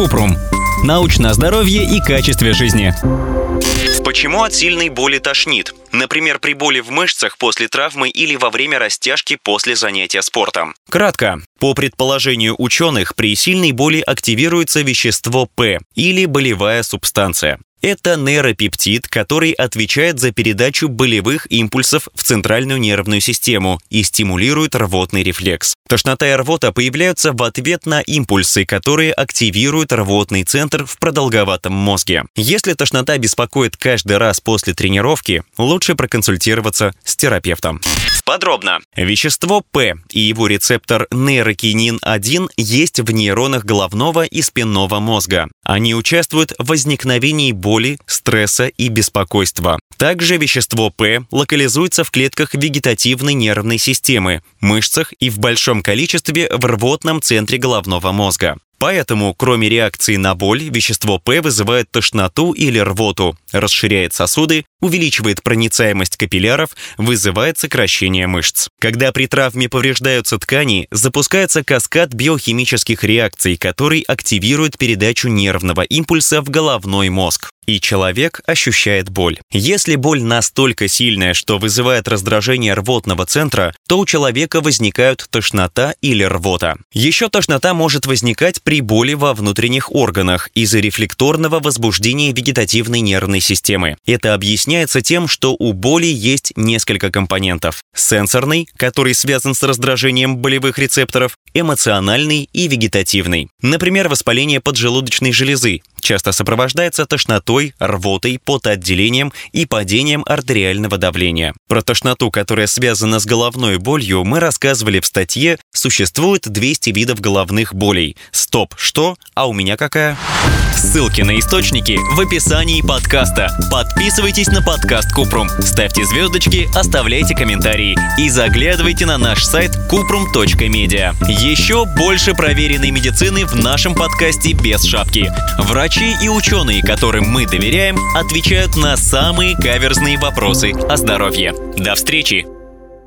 Купрум. Научное здоровье и качестве жизни. Почему от сильной боли тошнит? Например, при боли в мышцах после травмы или во время растяжки после занятия спортом. Кратко. По предположению ученых, при сильной боли активируется вещество П или болевая субстанция. Это нейропептид, который отвечает за передачу болевых импульсов в центральную нервную систему и стимулирует рвотный рефлекс. Тошнота и рвота появляются в ответ на импульсы, которые активируют рвотный центр в продолговатом мозге. Если тошнота беспокоит каждый раз после тренировки, лучше проконсультироваться с терапевтом. Подробно. Вещество П и его рецептор нейрокинин-1 есть в нейронах головного и спинного мозга. Они участвуют в возникновении боли, стресса и беспокойства. Также вещество П локализуется в клетках вегетативной нервной системы, мышцах и в большом количестве в рвотном центре головного мозга. Поэтому, кроме реакции на боль, вещество П вызывает тошноту или рвоту, расширяет сосуды, увеличивает проницаемость капилляров, вызывает сокращение мышц. Когда при травме повреждаются ткани, запускается каскад биохимических реакций, который активирует передачу нервного импульса в головной мозг и человек ощущает боль. Если боль настолько сильная, что вызывает раздражение рвотного центра, то у человека возникают тошнота или рвота. Еще тошнота может возникать при боли во внутренних органах из-за рефлекторного возбуждения вегетативной нервной системы. Это объясняется тем, что у боли есть несколько компонентов. Сенсорный, который связан с раздражением болевых рецепторов, эмоциональный и вегетативный. Например, воспаление поджелудочной железы, часто сопровождается тошнотой, рвотой, потоотделением и падением артериального давления. Про тошноту, которая связана с головной болью, мы рассказывали в статье «Существует 200 видов головных болей». Стоп, что? А у меня какая? Ссылки на источники в описании подкаста. Подписывайтесь на подкаст Купрум, ставьте звездочки, оставляйте комментарии и заглядывайте на наш сайт kuprum.media. Еще больше проверенной медицины в нашем подкасте без шапки. Врач Врачи и ученые, которым мы доверяем, отвечают на самые каверзные вопросы о здоровье. До встречи!